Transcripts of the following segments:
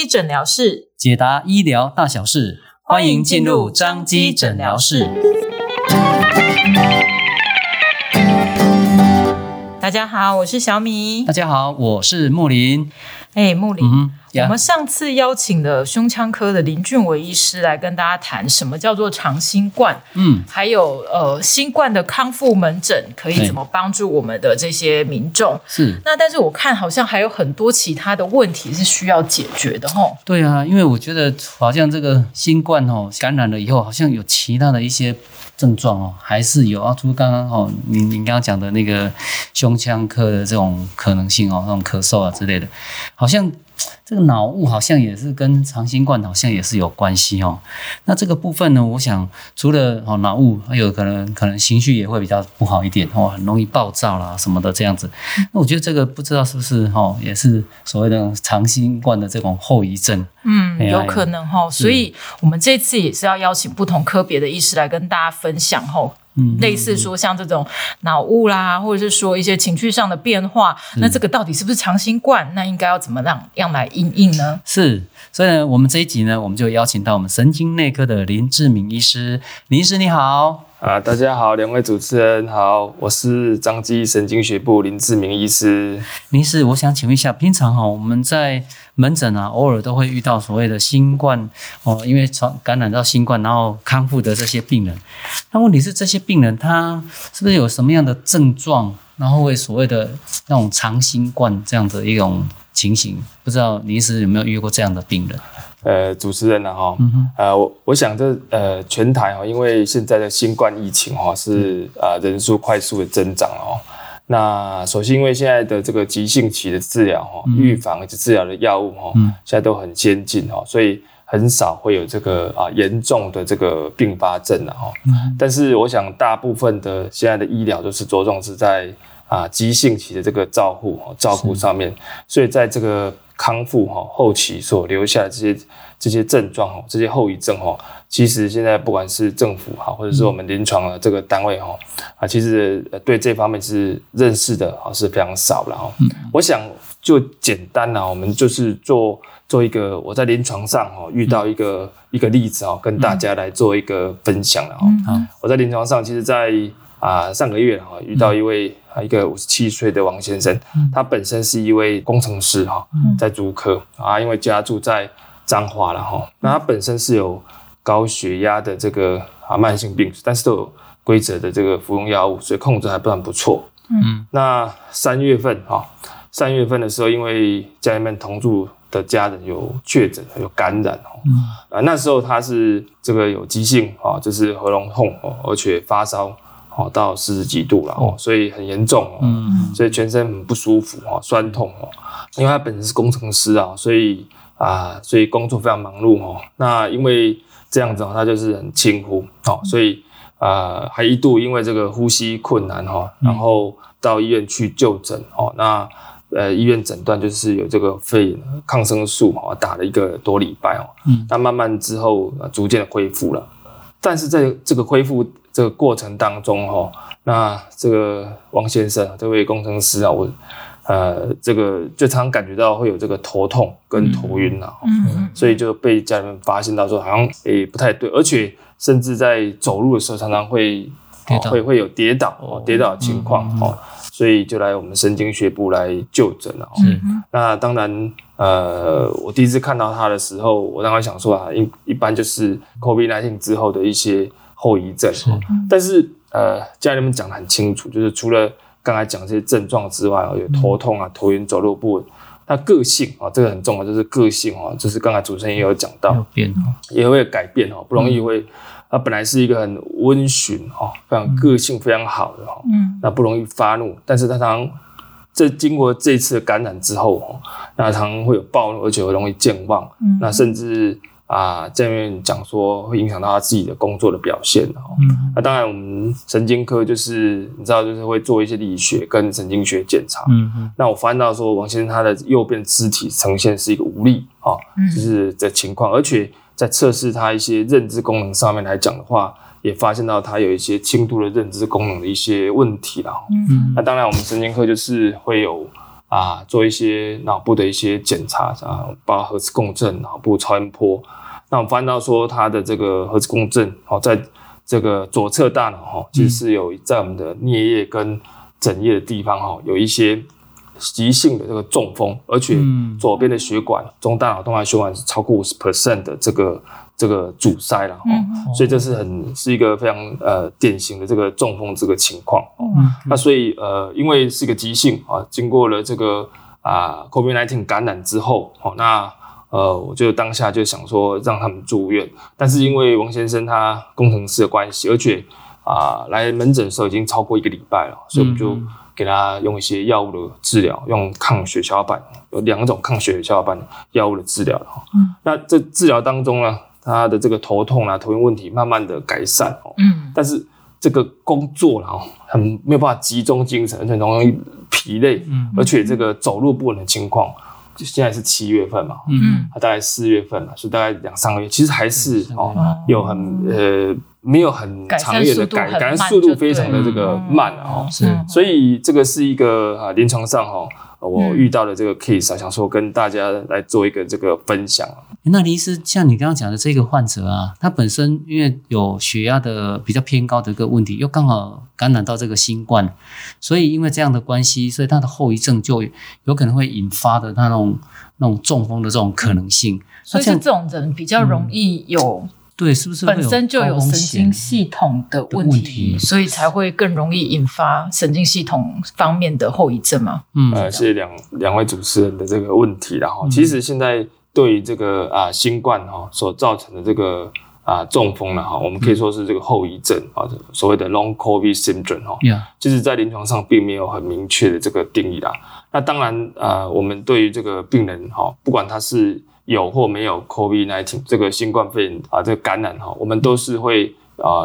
基诊疗室解答医疗大小事，欢迎进入张基诊疗室。大家好，我是小米。大家好，我是木林。哎，木林。我们上次邀请了胸腔科的林俊伟医师来跟大家谈什么叫做长新冠，嗯，还有呃新冠的康复门诊可以怎么帮助我们的这些民众。是，那但是我看好像还有很多其他的问题是需要解决的吼。对啊，因为我觉得好像这个新冠哦感染了以后，好像有其他的一些症状哦，还是有啊，除刚刚哦，您您刚刚讲的那个胸腔科的这种可能性哦，那种咳嗽啊之类的，好像。这个脑雾好像也是跟长新冠好像也是有关系哦。那这个部分呢，我想除了哦脑雾，还有可能可能情绪也会比较不好一点哦，很容易暴躁啦什么的这样子。那我觉得这个不知道是不是哦，也是所谓的长新冠的这种后遗症。嗯，有可能哈。所以我们这次也是要邀请不同科别的医师来跟大家分享吼。嗯，类似说像这种脑雾啦，或者是说一些情绪上的变化，那这个到底是不是长新冠？那应该要怎么让样来应应呢？是，所以呢，我们这一集呢，我们就邀请到我们神经内科的林志明医师。林医师你好。啊，大家好，两位主持人好，我是彰基神经学部林志明医师。林医师，我想请问一下，平常哈我们在门诊啊，偶尔都会遇到所谓的新冠哦，因为传感染到新冠，然后康复的这些病人。那问题是，这些病人他是不是有什么样的症状，然后会所谓的那种长新冠这样的一种情形？不知道林医师有没有遇过这样的病人？呃，主持人呢、啊？哈、嗯，呃，我我想这呃，全台哈，因为现在的新冠疫情哈是呃人数快速的增长哦。那首先，因为现在的这个急性期的治疗哈，预防以及治疗的药物哈，现在都很先进哈，所以很少会有这个啊严重的这个并发症了哈。但是，我想大部分的现在的医疗都是着重是在啊急性期的这个照护照顾上面，所以在这个。康复哈后期所留下的这些这些症状哈，这些后遗症哈，其实现在不管是政府哈，或者是我们临床的这个单位哈，啊，其实对这方面是认识的啊是非常少了哈。我想就简单啦，我们就是做做一个我在临床上哈遇到一个一个例子哈，跟大家来做一个分享了哈。我在临床上，其实在啊上个月哈遇到一位。一个五十七岁的王先生，他本身是一位工程师哈，在竹科啊，因为家住在彰化了哈，那他本身是有高血压的这个啊慢性病，但是都有规则的这个服用药物，所以控制还不算不错。嗯，那三月份哈，三月份的时候，因为家里面同住的家人有确诊有感染哈，啊那时候他是这个有急性啊，就是喉咙痛哦，而且发烧。哦，到四十几度了哦，所以很严重哦，嗯，所以全身很不舒服哦，酸痛哦，因为他本身是工程师啊，所以啊，所以工作非常忙碌哦。那因为这样子哦，他就是很轻忽哦，所以啊，还一度因为这个呼吸困难哈，然后到医院去就诊哦。那呃，医院诊断就是有这个肺抗生素哦，打了一个多礼拜哦，嗯，那慢慢之后逐渐的恢复了，但是在这个恢复。这个过程当中，哈，那这个王先生这位工程师啊，我呃，这个就常常感觉到会有这个头痛跟头晕啊，嗯，所以就被家人发现到说好像诶不太对，而且甚至在走路的时候常常会会会有跌倒哦，跌倒的情况哦，所以就来我们神经学部来就诊了。嗯，那当然，呃，我第一次看到他的时候，我当时想说啊，一一般就是 COVID-19 之后的一些。后遗症，是。但是呃，家人们讲的很清楚，就是除了刚才讲这些症状之外，有头痛啊、头晕、走路不稳，那个性啊，这个很重要，就是个性啊，就是刚才主持人也有讲到，变也会改变哦，不容易会，他本来是一个很温驯哈，非常个性非常好的哈，嗯，那不容易发怒，但是他常常这经过这次的感染之后哈，那常常会有暴怒，而且会容易健忘，嗯，那甚至。啊，这面讲说会影响到他自己的工作的表现哦。嗯，那当然，我们神经科就是你知道，就是会做一些理学跟神经学检查。嗯嗯。那我发现到说，王先生他的右边肢体呈现是一个无力啊，就是的情况，而且在测试他一些认知功能上面来讲的话，也发现到他有一些轻度的认知功能的一些问题了。嗯嗯。那当然，我们神经科就是会有啊做一些脑部的一些检查啊，包括核磁共振、脑部超音波。那我们发现到说，他的这个核磁共振哦，在这个左侧大脑哈，其实是有在我们的颞叶跟枕叶的地方哈，有一些。急性的这个中风，而且左边的血管，嗯、中大脑动脉血管是超过五十 percent 的这个这个阻塞了所以这是很是一个非常呃典型的这个中风这个情况。嗯、那所以呃，因为是一个急性啊，经过了这个啊 COVID-19 感染之后，哦，那呃，我就当下就想说让他们住院，但是因为王先生他工程师的关系，而且啊来门诊的时候已经超过一个礼拜了，所以我们就。给他用一些药物的治疗，用抗血小板，有两种抗血小板药物的治疗哈。嗯，那这治疗当中呢，他的这个头痛啊、头晕问题慢慢的改善哦。嗯，但是这个工作啊，很没有办法集中精神，很容易疲累。嗯，而且这个走路不稳的情况，就现在是七月份嘛。嗯，他大概四月份嘛，所以大概两三个月，其实还是哦，有很呃。没有很长远的改，改善速度非常的这个慢啊，是，所以这个是一个啊临床上哈，我遇到的这个 case 啊，想说跟大家来做一个这个分享。那李医师，像你刚刚讲的这个患者啊，他本身因为有血压的比较偏高的一个问题，又刚好感染到这个新冠，所以因为这样的关系，所以他的后遗症就有可能会引发的他那种那种中风的这种可能性。所以是这种人比较容易有。对，是不是本身就有神经系统的问题，问题所以才会更容易引发神经系统方面的后遗症嘛？嗯，呃，谢谢两两位主持人的这个问题。然后，其实现在对于这个啊新冠哈所造成的这个啊中风了哈，我们可以说是这个后遗症啊，所谓的 Long COVID syndrome 哈，就是在临床上并没有很明确的这个定义啦。那当然啊，我们对于这个病人哈，不管他是有或没有 COVID-19 这个新冠肺炎啊，这个感染哈，我们都是会啊，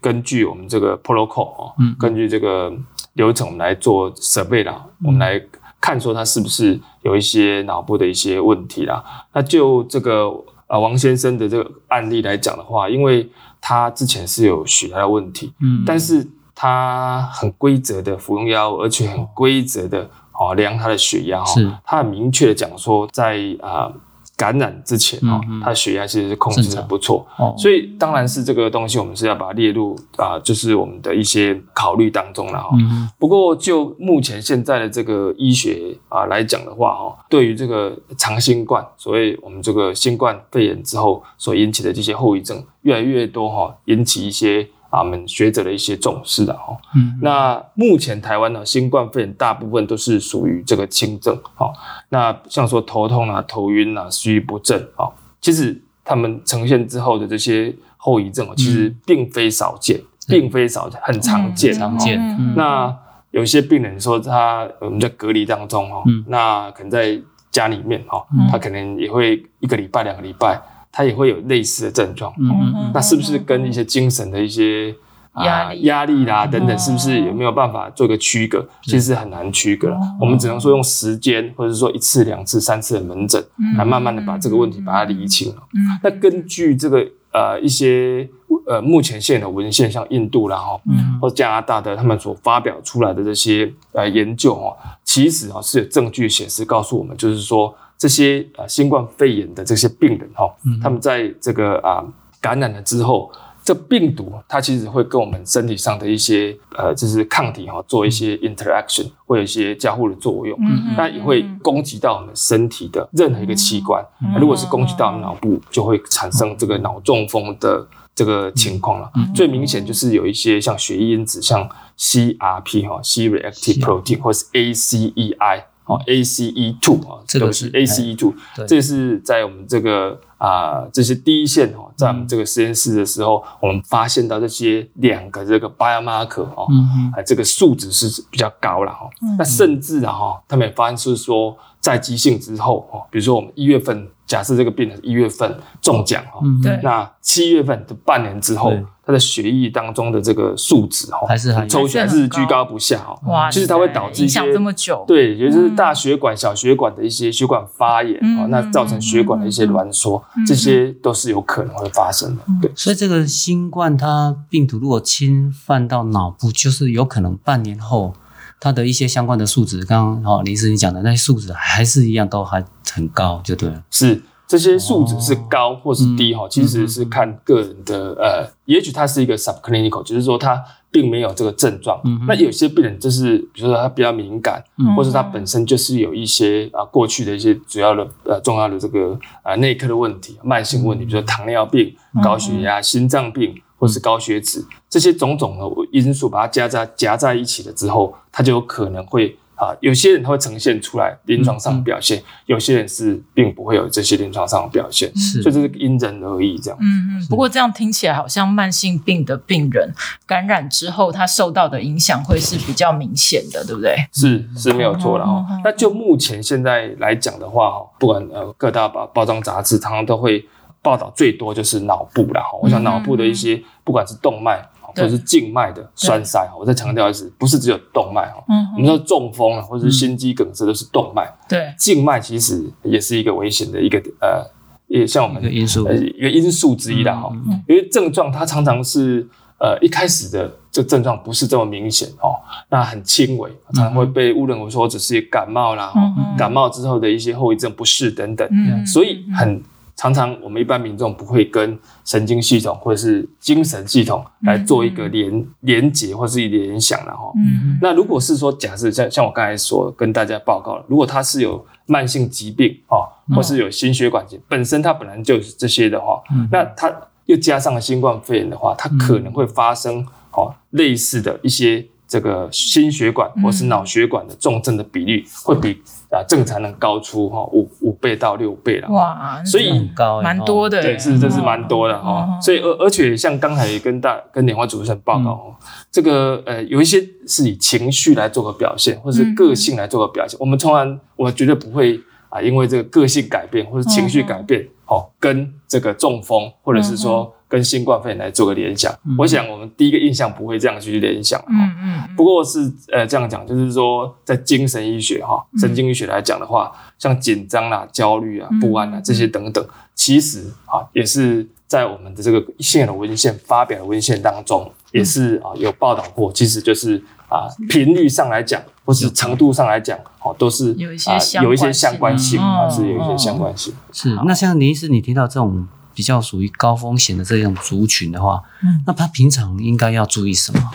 根据我们这个 protocol 啊，根据这个流程，我们来做 survey 啦，我们来看说他是不是有一些脑部的一些问题啦。那就这个啊王先生的这个案例来讲的话，因为他之前是有血压的问题，嗯，但是他很规则的服用药物，而且很规则的哦量他的血压哈，是他很明确的讲说在啊。感染之前啊，他的血压其实是控制得不错，所以当然是这个东西，我们是要把它列入啊，就是我们的一些考虑当中了哈。不过就目前现在的这个医学啊来讲的话哈，对于这个长新冠，所谓我们这个新冠肺炎之后所引起的这些后遗症越来越多哈，引起一些。啊，我们学者的一些重视的哈。嗯，那目前台湾呢，新冠肺炎大部分都是属于这个轻症。好，那像说头痛啊、头晕啊、食欲不振啊，其实他们呈现之后的这些后遗症，其实并非少见，并非少见，很常见。常见。那有些病人说他我们在隔离当中哈，那可能在家里面哈，他可能也会一个礼拜、两个礼拜。他也会有类似的症状，嗯，那是不是跟一些精神的一些啊压力啦等等，是不是有没有办法做一个区隔？其实是很难区隔了。我们只能说用时间，或者说一次、两次、三次的门诊，来慢慢的把这个问题把它理清了。那根据这个呃一些呃目前现有的文献，像印度啦哈，或加拿大的他们所发表出来的这些呃研究哦，其实啊是有证据显示告诉我们，就是说。这些啊新冠肺炎的这些病人哈，他们在这个啊感染了之后，这病毒它其实会跟我们身体上的一些呃就是抗体哈做一些 interaction，会有一些交互的作用，那也会攻击到我们身体的任何一个器官。如果是攻击到我们脑部，就会产生这个脑中风的这个情况了。最明显就是有一些像血液因子，像 CRP 哈，C-reactive protein 或是 ACEI。哦，ACE two 啊，这个是 ACE two，这是在我们这个啊、呃、这些第一线哦，在我们这个实验室的时候，我们发现到这些两个这个 biomarker 哦，啊这个数值是比较高了哈。那甚至啊哈，他们也发现是说，在急性之后哦，比如说我们一月份，假设这个病人一月份中奖哈，对，那七月份的半年之后。他的血液当中的这个数值哈，还是抽血还是居高不下哈。哇，其实它会导致一些这么久，对，也就是大血管、小血管的一些血管发炎啊，那造成血管的一些挛缩，这些都是有可能会发生的。对，所以这个新冠它病毒如果侵犯到脑部，就是有可能半年后它的一些相关的数值，刚刚哦林医师你讲的那些数值还是一样都还很高，就对了。是这些数值是高或是低哈，其实是看个人的呃，也许它是一个 subclinical，就是说它。并没有这个症状，嗯、那有些病人就是，比如说他比较敏感，嗯、或者他本身就是有一些啊过去的一些主要的呃重要的这个啊内科的问题、慢性问题，比如说糖尿病、高血压、心脏病，或是高血脂，这些种种的因素把它加在夹在一起了之后，它就有可能会。啊，有些人他会呈现出来临床上的表现，嗯、有些人是并不会有这些临床上的表现，是，所以这是因人而异这样。嗯嗯。不过这样听起来好像慢性病的病人感染之后，他受到的影响会是比较明显的，对不对？是是没有错的哦。那就目前现在来讲的话，哈，不管呃各大包包装杂志，常常都会报道最多就是脑部了哈。我想脑部的一些不管是动脉。或者是静脉的栓塞，我再强调一次，不是只有动脉哈。嗯，我们说中风了，或者是心肌梗塞都是动脉。对，静脉其实也是一个危险的一个呃，也像我们的因素，一个因素之一的哈。因为症状它常常是呃一开始的这症状不是这么明显哦，那很轻微，常常会被误认为说只是感冒啦，感冒之后的一些后遗症不适等等，所以很。常常我们一般民众不会跟神经系统或者是精神系统来做一个连连接或是一联想的哈。嗯，那如果是说假设像像我刚才说跟大家报告，如果他是有慢性疾病哦，或是有心血管疾本身他本来就是这些的话，那他又加上了新冠肺炎的话，他可能会发生哦类似的一些这个心血管或是脑血管的重症的比率会比。啊，正常人高出哈五五倍到六倍了哇，所以高蛮多的，对，是这是蛮多的哈。所以而而且像刚才跟大跟莲花主持人报告哦，这个呃有一些是以情绪来做个表现，或者是个性来做个表现。我们从来我绝对不会啊，因为这个个性改变或者情绪改变哦，跟这个中风或者是说。跟新冠肺炎来做个联想，嗯、我想我们第一个印象不会这样去联想，嗯嗯。不过是呃这样讲，就是说在精神医学哈、神经医学来讲的话，嗯、像紧张啦、焦虑啊、不安啊这些等等，其实啊也是在我们的这个现有的文献发表的文献当中，也是啊有报道过，其实就是啊频率上来讲，或是程度上来讲，哦都是有一些有一些相关性啊，是有一些相关性。是那像林医师，你听到这种。比较属于高风险的这种族群的话，嗯，那他平常应该要注意什么？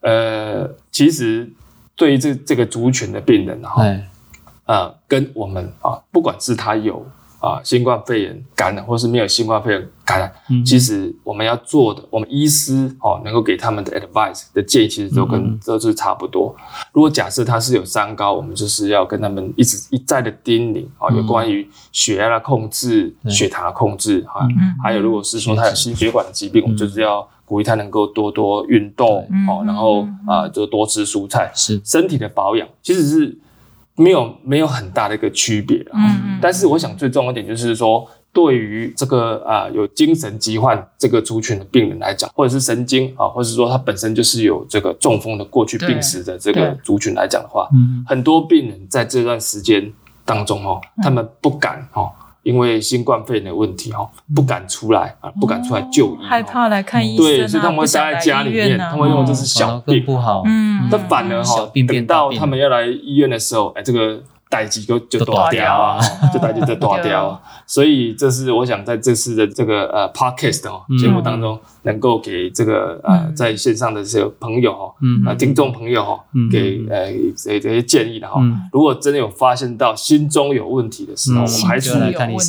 呃，其实对于这这个族群的病人哈，啊，呃，跟我们啊，不管是他有。啊，新冠肺炎感染，或是没有新冠肺炎感染，嗯、其实我们要做的，我们医师哦，能够给他们的 advice 的建议，其实都跟、嗯、都是差不多。如果假设他是有三高，我们就是要跟他们一直一再的叮咛啊，有关于血压的控制、嗯、血糖的控制哈，嗯、还有如果是说他有心血管的疾病，嗯、我们就是要鼓励他能够多多运动哦，嗯、然后啊，就多吃蔬菜，是。身体的保养，其实是。没有没有很大的一个区别，嗯，但是我想最重要一点就是说，对于这个啊有精神疾患这个族群的病人来讲，或者是神经啊，或者是说他本身就是有这个中风的过去病史的这个族群来讲的话，嗯，很多病人在这段时间当中哦，他们不敢哦。因为新冠肺炎的问题哈，不敢出来啊，不敢出来就医，害怕来看医生，对，所以他们会待在家里面，他们认为这是小病。不好，嗯，但反而哈，等到他们要来医院的时候，哎，这个。代志就就大掉啊，就代志就大条，所以这是我想在这次的这个呃 podcast 哦节目当中，能够给这个呃在线上的这些朋友哈，啊听众朋友哈，给呃这这些建议的哈。如果真的有发现到心中有问题的时候，我们还是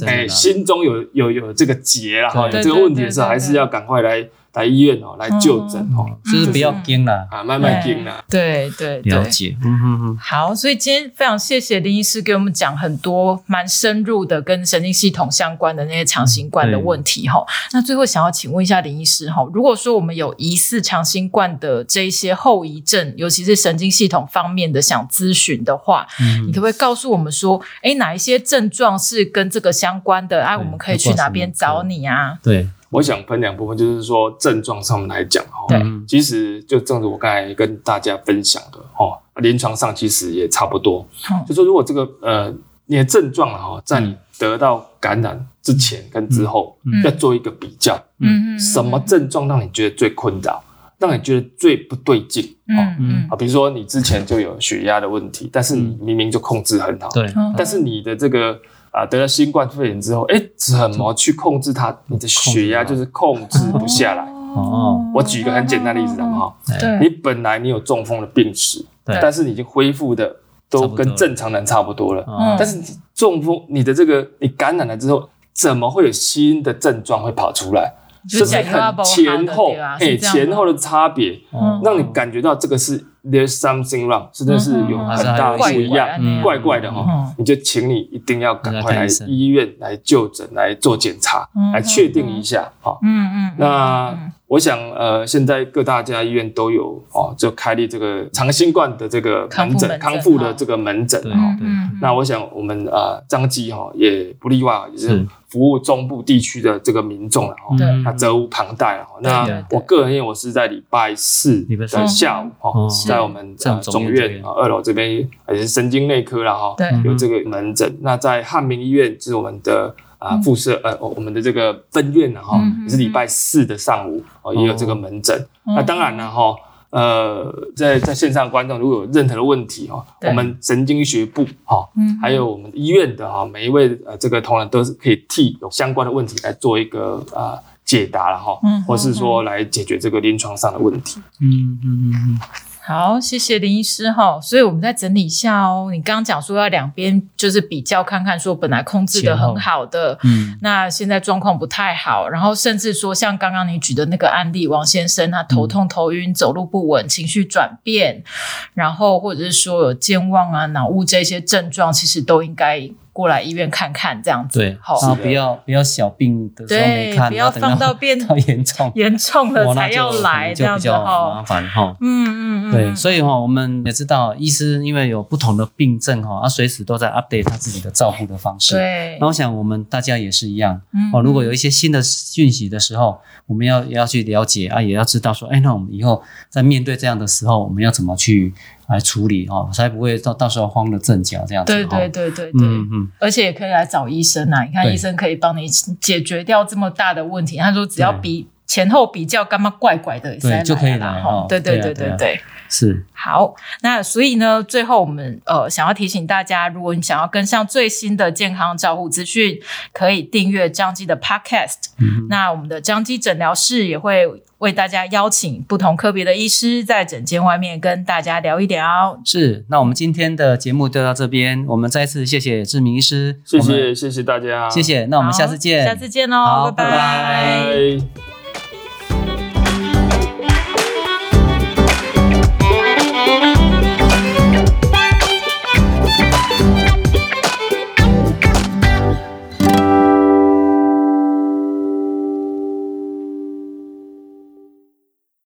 哎心中有有有这个结了哈，有这个问题的时候，还是要赶快来。来医院哦，来就诊哦，就是不要惊了啊，慢慢惊了。对对对，了解。嗯嗯嗯。好，所以今天非常谢谢林医师给我们讲很多蛮深入的跟神经系统相关的那些长新冠的问题哈。那最后想要请问一下林医师哈，如果说我们有疑似长新冠的这一些后遗症，尤其是神经系统方面的想咨询的话，你可不可以告诉我们说，哎，哪一些症状是跟这个相关的啊？我们可以去哪边找你啊？对。我想分两部分，就是说症状上面来讲哈，对，其实就正如我刚才跟大家分享的哈，临床上其实也差不多。嗯、就说如果这个呃你的症状哈，在你得到感染之前跟之后，嗯、要做一个比较，嗯，什么症状让你觉得最困扰？让你觉得最不对劲。嗯嗯啊，比如说你之前就有血压的问题，但是你明明就控制很好，对，但是你的这个啊得了新冠肺炎之后，哎，怎么去控制它？你的血压就是控制不下来。哦，我举一个很简单的例子，好不好？对，你本来你有中风的病史，对但是你已经恢复的都跟正常人差不多了。嗯但是中风，你的这个你感染了之后，怎么会有新的症状会跑出来？就就是很前后，哎，前后的差别，让你感觉到这个是 there's something wrong，真的是有很大的不一样，怪怪的哈。你就请你一定要赶快来医院来就诊来做检查，来确定一下哈。嗯嗯。那我想呃，现在各大家医院都有哦，就开立这个长新冠的这个门诊康复的这个门诊哈。那我想我们呃彰基哈也不例外，也是。服务中部地区的这个民众了哈，那责无旁贷了哈。那我个人因为我是在礼拜四的下午哈，在我们总院啊二楼这边也是神经内科了哈，有这个门诊。那在汉民医院就是我们的啊附设呃我们的这个分院了哈，也是礼拜四的上午哦也有这个门诊。那当然了哈。呃，在在线上观众如果有任何的问题哈，我们神经学部哈，还有我们医院的哈，每一位呃这个同仁都是可以替有相关的问题来做一个呃解答了哈，或是说来解决这个临床上的问题。嗯嗯嗯嗯。好，谢谢林医师哈。所以我们再整理一下哦。你刚刚讲说要两边就是比较看看，说本来控制的很好的，嗯，那现在状况不太好，然后甚至说像刚刚你举的那个案例，王先生他头痛、头晕、走路不稳、情绪转变，然后或者是说有健忘啊、脑雾这些症状，其实都应该。过来医院看看，这样子。对，好，不要不要小病的时候没看，不要放到变 到严重。严重了才要来，这样子哈，麻烦哈。嗯嗯嗯，对，所以哈，我们也知道，医师因为有不同的病症哈，他随时都在 update 他自己的照护的方式。对，那我想我们大家也是一样，哦，如果有一些新的讯息的时候，我们要也要去了解啊，也要知道说，哎，那我们以后在面对这样的时候，我们要怎么去？来处理哦，才不会到到时候慌了阵脚这样子。对对对对对，嗯嗯，而且也可以来找医生啊，你看医生可以帮你解决掉这么大的问题。他说只要比前后比较，干嘛怪怪的，对就可以了哈。对对对对对，是。好，那所以呢，最后我们呃想要提醒大家，如果你想要跟上最新的健康照护资讯，可以订阅张基的 Podcast。那我们的张基诊疗室也会。为大家邀请不同科别的医师在诊间外面跟大家聊一聊。是，那我们今天的节目就到这边，我们再次谢谢志明医师，谢谢谢谢大家，谢谢，那我们下次见，下次见喽，拜拜。拜拜。